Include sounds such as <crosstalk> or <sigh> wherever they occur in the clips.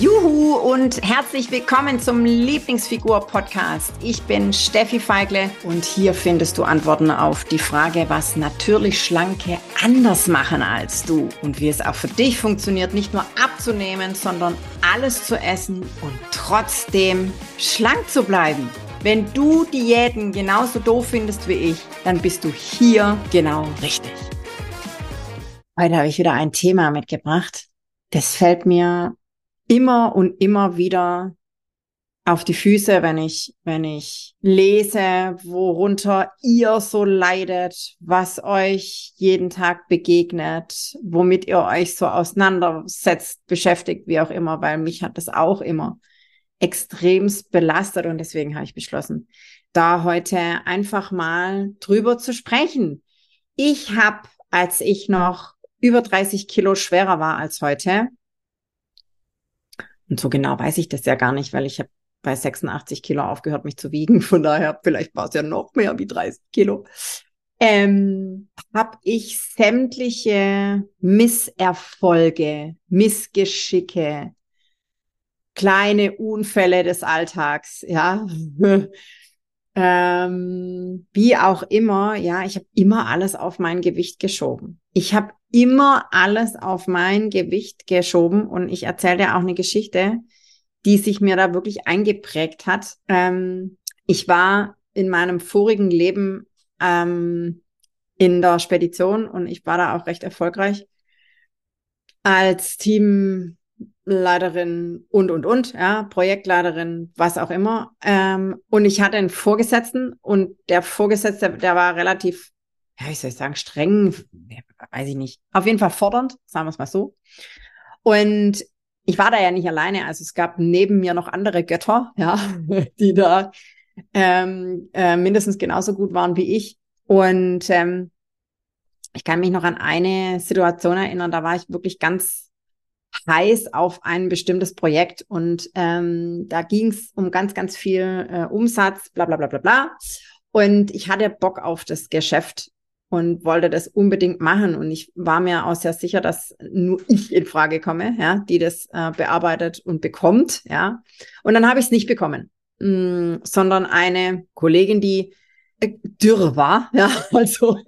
Juhu und herzlich willkommen zum Lieblingsfigur-Podcast. Ich bin Steffi Feigle und hier findest du Antworten auf die Frage, was natürlich Schlanke anders machen als du und wie es auch für dich funktioniert, nicht nur abzunehmen, sondern alles zu essen und trotzdem schlank zu bleiben. Wenn du Diäten genauso doof findest wie ich, dann bist du hier genau richtig. Heute habe ich wieder ein Thema mitgebracht. Das fällt mir immer und immer wieder auf die Füße, wenn ich, wenn ich lese, worunter ihr so leidet, was euch jeden Tag begegnet, womit ihr euch so auseinandersetzt, beschäftigt, wie auch immer, weil mich hat das auch immer extremst belastet und deswegen habe ich beschlossen, da heute einfach mal drüber zu sprechen. Ich habe, als ich noch über 30 Kilo schwerer war als heute, und so genau weiß ich das ja gar nicht, weil ich habe bei 86 Kilo aufgehört, mich zu wiegen. Von daher, vielleicht war es ja noch mehr wie 30 Kilo. Ähm, habe ich sämtliche Misserfolge, Missgeschicke, kleine Unfälle des Alltags, ja, ähm, wie auch immer, ja, ich habe immer alles auf mein Gewicht geschoben. Ich habe immer alles auf mein Gewicht geschoben und ich erzähle dir auch eine Geschichte, die sich mir da wirklich eingeprägt hat. Ähm, ich war in meinem vorigen Leben ähm, in der Spedition und ich war da auch recht erfolgreich als Team Leiterin und, und, und, ja, Projektleiterin, was auch immer. Ähm, und ich hatte einen Vorgesetzten und der Vorgesetzte, der war relativ, ja, wie soll ich sagen, streng, weiß ich nicht, auf jeden Fall fordernd, sagen wir es mal so. Und ich war da ja nicht alleine, also es gab neben mir noch andere Götter, ja, <laughs> die da ähm, äh, mindestens genauso gut waren wie ich. Und ähm, ich kann mich noch an eine Situation erinnern, da war ich wirklich ganz heiß auf ein bestimmtes Projekt und ähm, da ging es um ganz, ganz viel äh, Umsatz, bla bla bla bla bla. Und ich hatte Bock auf das Geschäft und wollte das unbedingt machen. Und ich war mir auch sehr sicher, dass nur ich in Frage komme, ja, die das äh, bearbeitet und bekommt, ja. Und dann habe ich es nicht bekommen, mh, mm, sondern eine Kollegin, die äh, dürr war, <laughs> ja, also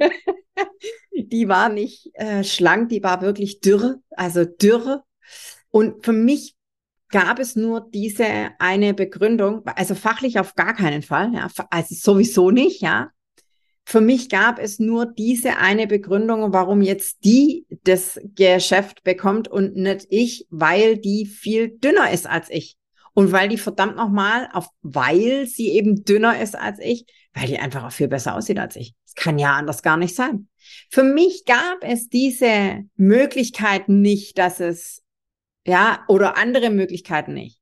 <laughs> die war nicht äh, schlank, die war wirklich dürr, also dürr, und für mich gab es nur diese eine Begründung, also fachlich auf gar keinen Fall, ja, also sowieso nicht, ja. Für mich gab es nur diese eine Begründung, warum jetzt die das Geschäft bekommt und nicht ich, weil die viel dünner ist als ich. Und weil die verdammt nochmal, auf, weil sie eben dünner ist als ich, weil die einfach auch viel besser aussieht als ich. Das kann ja anders gar nicht sein. Für mich gab es diese Möglichkeit nicht, dass es ja, oder andere Möglichkeiten nicht.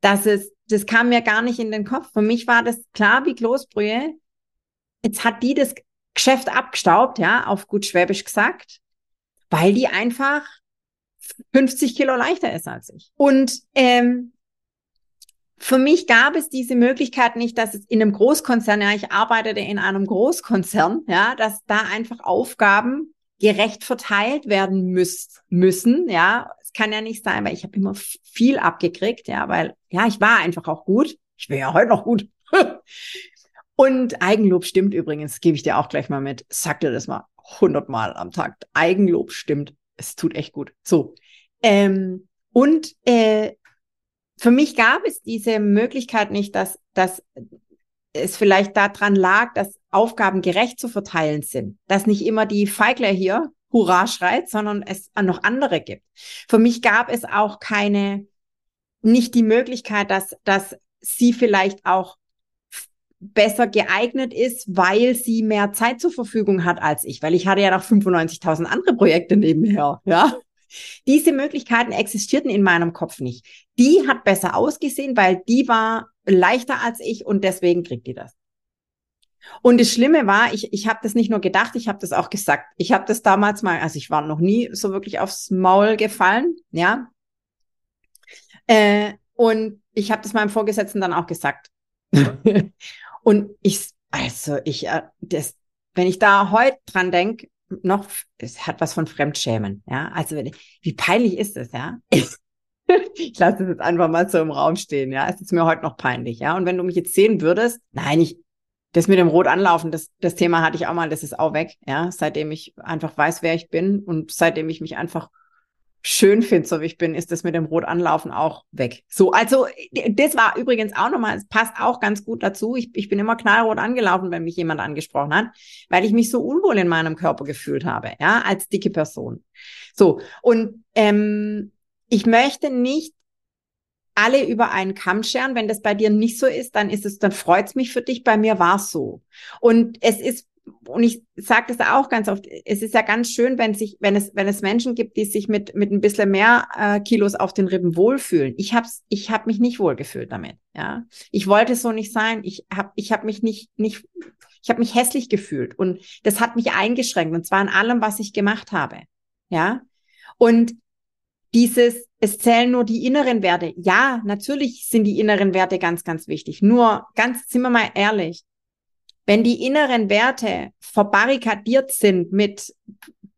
Das ist, das kam mir gar nicht in den Kopf. Für mich war das klar wie Kloßbrühe. Jetzt hat die das Geschäft abgestaubt, ja, auf gut Schwäbisch gesagt, weil die einfach 50 Kilo leichter ist als ich. Und ähm, für mich gab es diese Möglichkeit nicht, dass es in einem Großkonzern, ja, ich arbeitete in einem Großkonzern, ja, dass da einfach Aufgaben gerecht verteilt werden müsst, müssen, ja. Kann ja nicht sein, weil ich habe immer viel abgekriegt, ja, weil, ja, ich war einfach auch gut. Ich bin ja heute noch gut. <laughs> Und Eigenlob stimmt übrigens, gebe ich dir auch gleich mal mit. Sag dir das mal hundertmal am Tag. Eigenlob stimmt. Es tut echt gut. So. Ähm, und äh, für mich gab es diese Möglichkeit nicht, dass, dass es vielleicht daran lag, dass Aufgaben gerecht zu verteilen sind. Dass nicht immer die Feigler hier Hurra schreit, sondern es noch andere gibt. Für mich gab es auch keine, nicht die Möglichkeit, dass, dass sie vielleicht auch besser geeignet ist, weil sie mehr Zeit zur Verfügung hat als ich, weil ich hatte ja noch 95.000 andere Projekte nebenher, ja. Diese Möglichkeiten existierten in meinem Kopf nicht. Die hat besser ausgesehen, weil die war leichter als ich und deswegen kriegt die das. Und das Schlimme war, ich, ich habe das nicht nur gedacht, ich habe das auch gesagt. Ich habe das damals mal, also ich war noch nie so wirklich aufs Maul gefallen, ja. Äh, und ich habe das meinem Vorgesetzten dann auch gesagt. <laughs> und ich, also ich, äh, das, wenn ich da heute dran denk, noch, es hat was von Fremdschämen, ja. Also wie peinlich ist das, ja? <laughs> ich lasse es jetzt einfach mal so im Raum stehen, ja. Es ist mir heute noch peinlich, ja. Und wenn du mich jetzt sehen würdest, nein, ich, das mit dem Rot anlaufen, das, das Thema hatte ich auch mal, das ist auch weg, ja. Seitdem ich einfach weiß, wer ich bin und seitdem ich mich einfach schön finde, so wie ich bin, ist das mit dem Rot anlaufen auch weg. So, also das war übrigens auch nochmal, es passt auch ganz gut dazu. Ich, ich bin immer knallrot angelaufen, wenn mich jemand angesprochen hat, weil ich mich so unwohl in meinem Körper gefühlt habe, ja, als dicke Person. So, und ähm, ich möchte nicht alle über einen Kamm scheren. Wenn das bei dir nicht so ist, dann ist es, dann freut's mich für dich. Bei mir war's so. Und es ist, und ich sage das auch ganz oft, es ist ja ganz schön, wenn sich, wenn es, wenn es Menschen gibt, die sich mit mit ein bisschen mehr äh, Kilos auf den Rippen wohlfühlen. Ich hab's, ich habe mich nicht wohlgefühlt damit. Ja, ich wollte so nicht sein. Ich habe, ich habe mich nicht nicht, ich habe mich hässlich gefühlt und das hat mich eingeschränkt und zwar in allem, was ich gemacht habe. Ja, und dieses, es zählen nur die inneren Werte. Ja, natürlich sind die inneren Werte ganz, ganz wichtig. Nur ganz, sind wir mal ehrlich, wenn die inneren Werte verbarrikadiert sind mit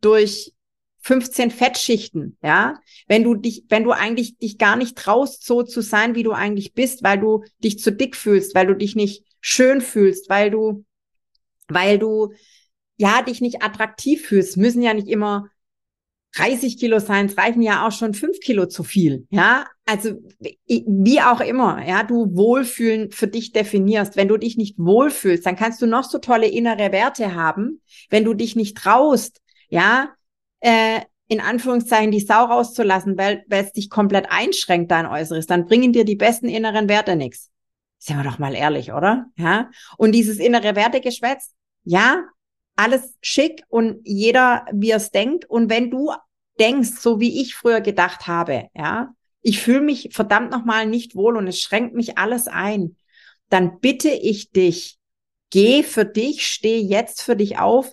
durch 15 Fettschichten, ja, wenn du dich, wenn du eigentlich dich gar nicht traust, so zu sein, wie du eigentlich bist, weil du dich zu dick fühlst, weil du dich nicht schön fühlst, weil du, weil du, ja, dich nicht attraktiv fühlst, müssen ja nicht immer 30 Kilo sein, es reichen ja auch schon fünf Kilo zu viel. Ja, also wie auch immer, ja, du Wohlfühlen für dich definierst. Wenn du dich nicht wohlfühlst, dann kannst du noch so tolle innere Werte haben. Wenn du dich nicht traust, ja, äh, in Anführungszeichen die Sau rauszulassen, weil, weil es dich komplett einschränkt, dein Äußeres, dann bringen dir die besten inneren Werte nichts. Sind wir doch mal ehrlich, oder? Ja. Und dieses innere Wertegeschwätz, ja, alles schick und jeder, wie er es denkt. Und wenn du denkst, so wie ich früher gedacht habe, ja, ich fühle mich verdammt nochmal nicht wohl und es schränkt mich alles ein, dann bitte ich dich, geh für dich, steh jetzt für dich auf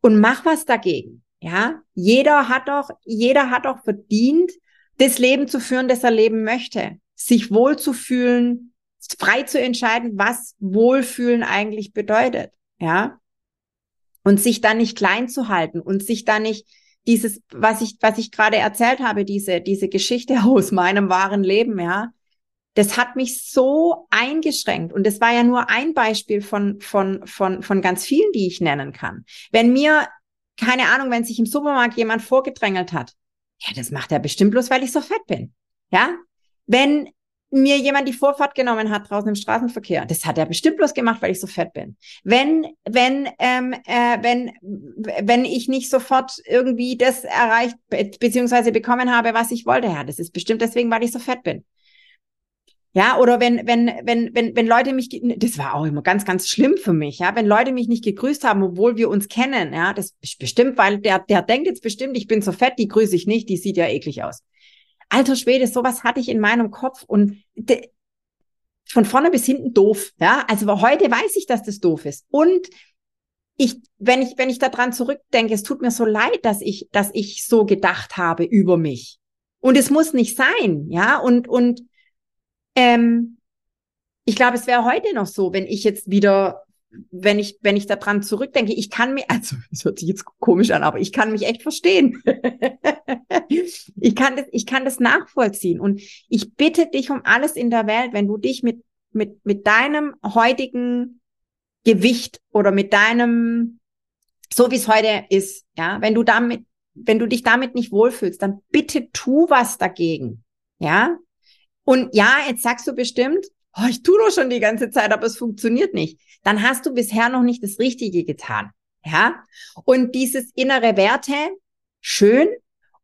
und mach was dagegen. Ja, jeder hat doch, jeder hat doch verdient, das Leben zu führen, das er leben möchte, sich wohlzufühlen, frei zu entscheiden, was Wohlfühlen eigentlich bedeutet. Ja, und sich da nicht klein zu halten und sich da nicht dieses, was ich, was ich gerade erzählt habe, diese, diese Geschichte <laughs> aus meinem wahren Leben, ja, das hat mich so eingeschränkt. Und das war ja nur ein Beispiel von, von, von, von ganz vielen, die ich nennen kann. Wenn mir, keine Ahnung, wenn sich im Supermarkt jemand vorgedrängelt hat, ja, das macht er bestimmt bloß, weil ich so fett bin. Ja, wenn mir jemand die Vorfahrt genommen hat draußen im Straßenverkehr. Das hat er bestimmt bloß gemacht, weil ich so fett bin. Wenn, wenn, ähm, äh, wenn, wenn ich nicht sofort irgendwie das erreicht beziehungsweise bekommen habe, was ich wollte, ja, das ist bestimmt deswegen, weil ich so fett bin. Ja, oder wenn, wenn, wenn, wenn, wenn Leute mich, das war auch immer ganz, ganz schlimm für mich, ja, wenn Leute mich nicht gegrüßt haben, obwohl wir uns kennen, ja, das ist bestimmt, weil der, der denkt jetzt bestimmt, ich bin so fett, die grüße ich nicht, die sieht ja eklig aus alter Schwede, sowas hatte ich in meinem Kopf und von vorne bis hinten doof. Ja, also heute weiß ich, dass das doof ist. Und ich, wenn ich, wenn ich daran zurückdenke, es tut mir so leid, dass ich, dass ich so gedacht habe über mich. Und es muss nicht sein, ja. Und und ähm, ich glaube, es wäre heute noch so, wenn ich jetzt wieder wenn ich, wenn ich daran zurückdenke, ich kann mir, also, <laughs> es hört sich jetzt komisch an, aber ich kann mich echt verstehen. <laughs> ich kann das, ich kann das nachvollziehen. Und ich bitte dich um alles in der Welt, wenn du dich mit, mit, mit deinem heutigen Gewicht oder mit deinem, so wie es heute ist, ja, wenn du damit, wenn du dich damit nicht wohlfühlst, dann bitte tu was dagegen. Ja. Und ja, jetzt sagst du bestimmt, oh, ich tue doch schon die ganze Zeit, aber es funktioniert nicht, dann hast du bisher noch nicht das Richtige getan. Ja? Und dieses innere Werte, schön.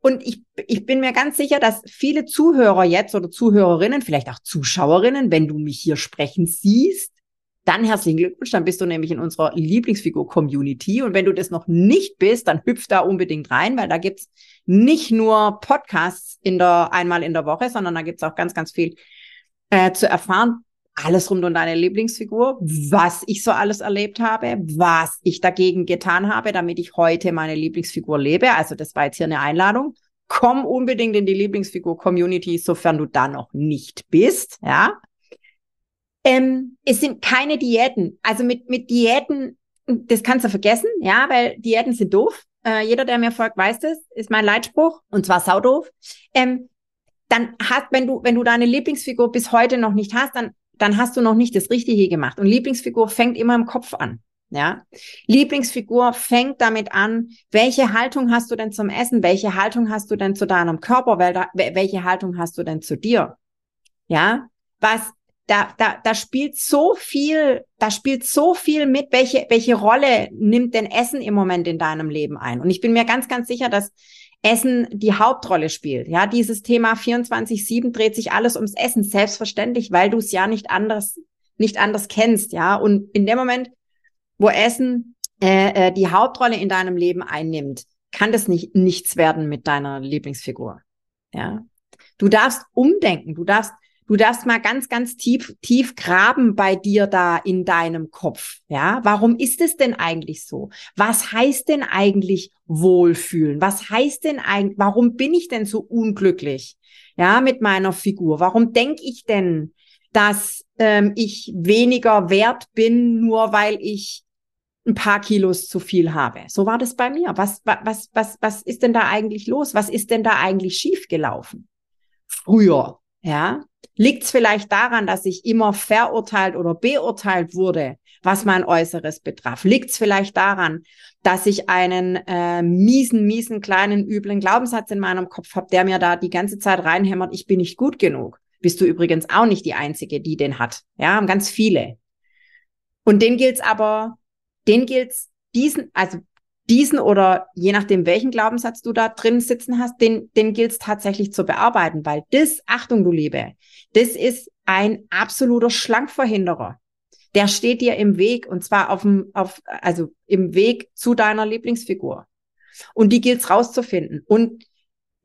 Und ich, ich bin mir ganz sicher, dass viele Zuhörer jetzt oder Zuhörerinnen, vielleicht auch Zuschauerinnen, wenn du mich hier sprechen siehst, dann herzlichen Glückwunsch, dann bist du nämlich in unserer Lieblingsfigur-Community. Und wenn du das noch nicht bist, dann hüpf da unbedingt rein, weil da gibt's nicht nur Podcasts in der einmal in der Woche, sondern da gibt's auch ganz, ganz viel äh, zu erfahren, alles rund um deine Lieblingsfigur, was ich so alles erlebt habe, was ich dagegen getan habe, damit ich heute meine Lieblingsfigur lebe. Also das war jetzt hier eine Einladung. Komm unbedingt in die Lieblingsfigur-Community, sofern du da noch nicht bist, ja. Ähm, es sind keine Diäten. Also mit, mit Diäten, das kannst du vergessen, ja, weil Diäten sind doof. Äh, jeder, der mir folgt, weiß das, ist mein Leitspruch, und zwar saudoof. Ähm, dann hast, wenn du, wenn du deine Lieblingsfigur bis heute noch nicht hast, dann, dann hast du noch nicht das Richtige gemacht. Und Lieblingsfigur fängt immer im Kopf an. Ja, Lieblingsfigur fängt damit an, welche Haltung hast du denn zum Essen? Welche Haltung hast du denn zu deinem Körper? Welche Haltung hast du denn zu dir? Ja, was, da, da, da spielt so viel, da spielt so viel mit, welche, welche Rolle nimmt denn Essen im Moment in deinem Leben ein? Und ich bin mir ganz, ganz sicher, dass Essen die Hauptrolle spielt. Ja, dieses Thema 24-7 dreht sich alles ums Essen, selbstverständlich, weil du es ja nicht anders, nicht anders kennst. Ja, und in dem Moment, wo Essen äh, äh, die Hauptrolle in deinem Leben einnimmt, kann das nicht nichts werden mit deiner Lieblingsfigur. Ja, du darfst umdenken, du darfst Du darfst mal ganz, ganz tief, tief graben bei dir da in deinem Kopf. Ja, warum ist es denn eigentlich so? Was heißt denn eigentlich Wohlfühlen? Was heißt denn eigentlich, warum bin ich denn so unglücklich? Ja, mit meiner Figur. Warum denke ich denn, dass ähm, ich weniger wert bin, nur weil ich ein paar Kilos zu viel habe. So war das bei mir. Was, was, was, was ist denn da eigentlich los? Was ist denn da eigentlich schiefgelaufen? Früher, ja. Liegt es vielleicht daran, dass ich immer verurteilt oder beurteilt wurde, was mein Äußeres betraf? Liegt es vielleicht daran, dass ich einen äh, miesen, miesen, kleinen, üblen Glaubenssatz in meinem Kopf habe, der mir da die ganze Zeit reinhämmert, ich bin nicht gut genug? Bist du übrigens auch nicht die Einzige, die den hat. Ja, haben ganz viele. Und den gilt's aber, den gilt's diesen, also diesen oder je nachdem, welchen Glaubenssatz du da drin sitzen hast, den, den gilt es tatsächlich zu bearbeiten, weil das, Achtung, du Liebe, das ist ein absoluter Schlankverhinderer. Der steht dir im Weg und zwar auf dem, auf, also im Weg zu deiner Lieblingsfigur. Und die gilt es rauszufinden. Und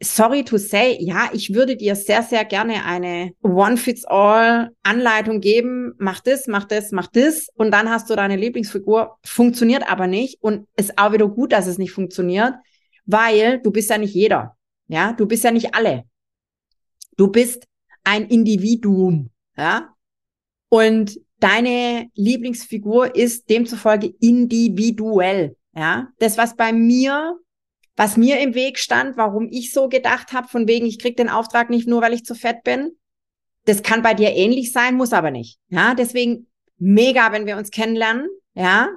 sorry to say, ja, ich würde dir sehr, sehr gerne eine One-Fits-All-Anleitung geben. Mach das, mach das, mach das. Und dann hast du deine Lieblingsfigur. Funktioniert aber nicht. Und ist auch wieder gut, dass es nicht funktioniert, weil du bist ja nicht jeder. Ja, du bist ja nicht alle. Du bist ein Individuum. Ja. Und deine Lieblingsfigur ist demzufolge individuell. Ja, das, was bei mir was mir im Weg stand, warum ich so gedacht habe, von wegen, ich krieg den Auftrag nicht nur, weil ich zu fett bin. Das kann bei dir ähnlich sein, muss aber nicht. Ja, deswegen mega, wenn wir uns kennenlernen, ja.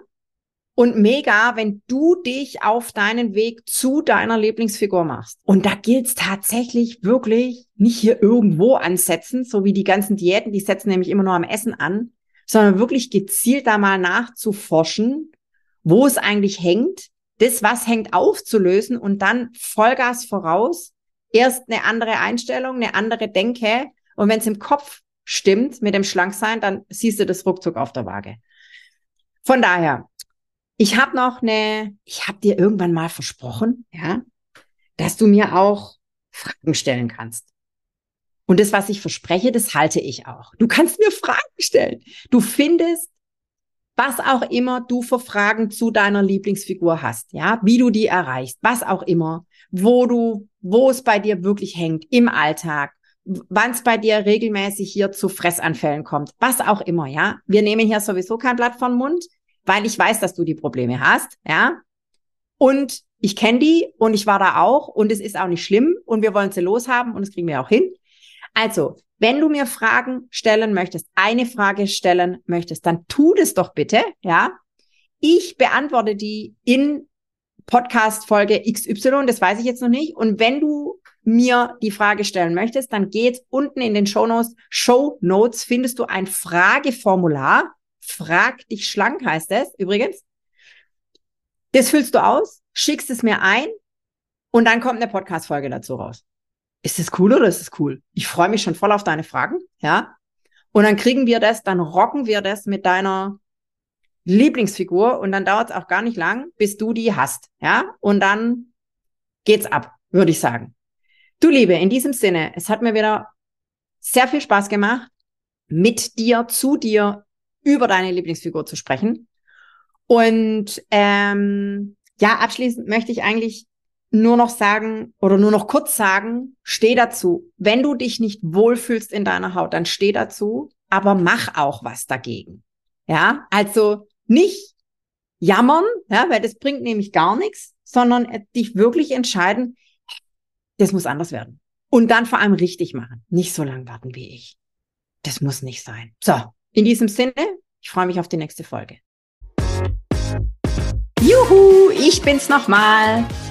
Und mega, wenn du dich auf deinen Weg zu deiner Lieblingsfigur machst. Und da gilt's tatsächlich wirklich nicht hier irgendwo ansetzen, so wie die ganzen Diäten, die setzen nämlich immer nur am Essen an, sondern wirklich gezielt da mal nachzuforschen, wo es eigentlich hängt, das, was hängt, aufzulösen und dann Vollgas voraus. Erst eine andere Einstellung, eine andere Denke. Und wenn es im Kopf stimmt mit dem Schlanksein, dann siehst du das ruckzuck auf der Waage. Von daher, ich habe noch eine, ich habe dir irgendwann mal versprochen, ja, dass du mir auch Fragen stellen kannst. Und das, was ich verspreche, das halte ich auch. Du kannst mir Fragen stellen. Du findest was auch immer du für Fragen zu deiner Lieblingsfigur hast, ja, wie du die erreichst, was auch immer, wo du, wo es bei dir wirklich hängt im Alltag, wann es bei dir regelmäßig hier zu Fressanfällen kommt, was auch immer, ja. Wir nehmen hier sowieso kein Blatt vom Mund, weil ich weiß, dass du die Probleme hast, ja. Und ich kenne die und ich war da auch und es ist auch nicht schlimm und wir wollen sie loshaben und das kriegen wir auch hin. Also, wenn du mir Fragen stellen möchtest, eine Frage stellen möchtest, dann tu das doch bitte, ja. Ich beantworte die in Podcast Folge XY, das weiß ich jetzt noch nicht. Und wenn du mir die Frage stellen möchtest, dann geht's unten in den Show Notes, Show Notes findest du ein Frageformular. Frag dich schlank heißt es übrigens. Das füllst du aus, schickst es mir ein und dann kommt eine Podcast Folge dazu raus ist das cool oder ist das cool? Ich freue mich schon voll auf deine Fragen, ja. Und dann kriegen wir das, dann rocken wir das mit deiner Lieblingsfigur und dann dauert es auch gar nicht lang, bis du die hast, ja. Und dann geht's ab, würde ich sagen. Du Liebe, in diesem Sinne, es hat mir wieder sehr viel Spaß gemacht, mit dir, zu dir über deine Lieblingsfigur zu sprechen. Und ähm, ja, abschließend möchte ich eigentlich nur noch sagen oder nur noch kurz sagen, steh dazu. Wenn du dich nicht wohlfühlst in deiner Haut, dann steh dazu, aber mach auch was dagegen. Ja, also nicht jammern, ja, weil das bringt nämlich gar nichts, sondern dich wirklich entscheiden, das muss anders werden. Und dann vor allem richtig machen. Nicht so lang warten wie ich. Das muss nicht sein. So, in diesem Sinne, ich freue mich auf die nächste Folge. Juhu, ich bin's nochmal.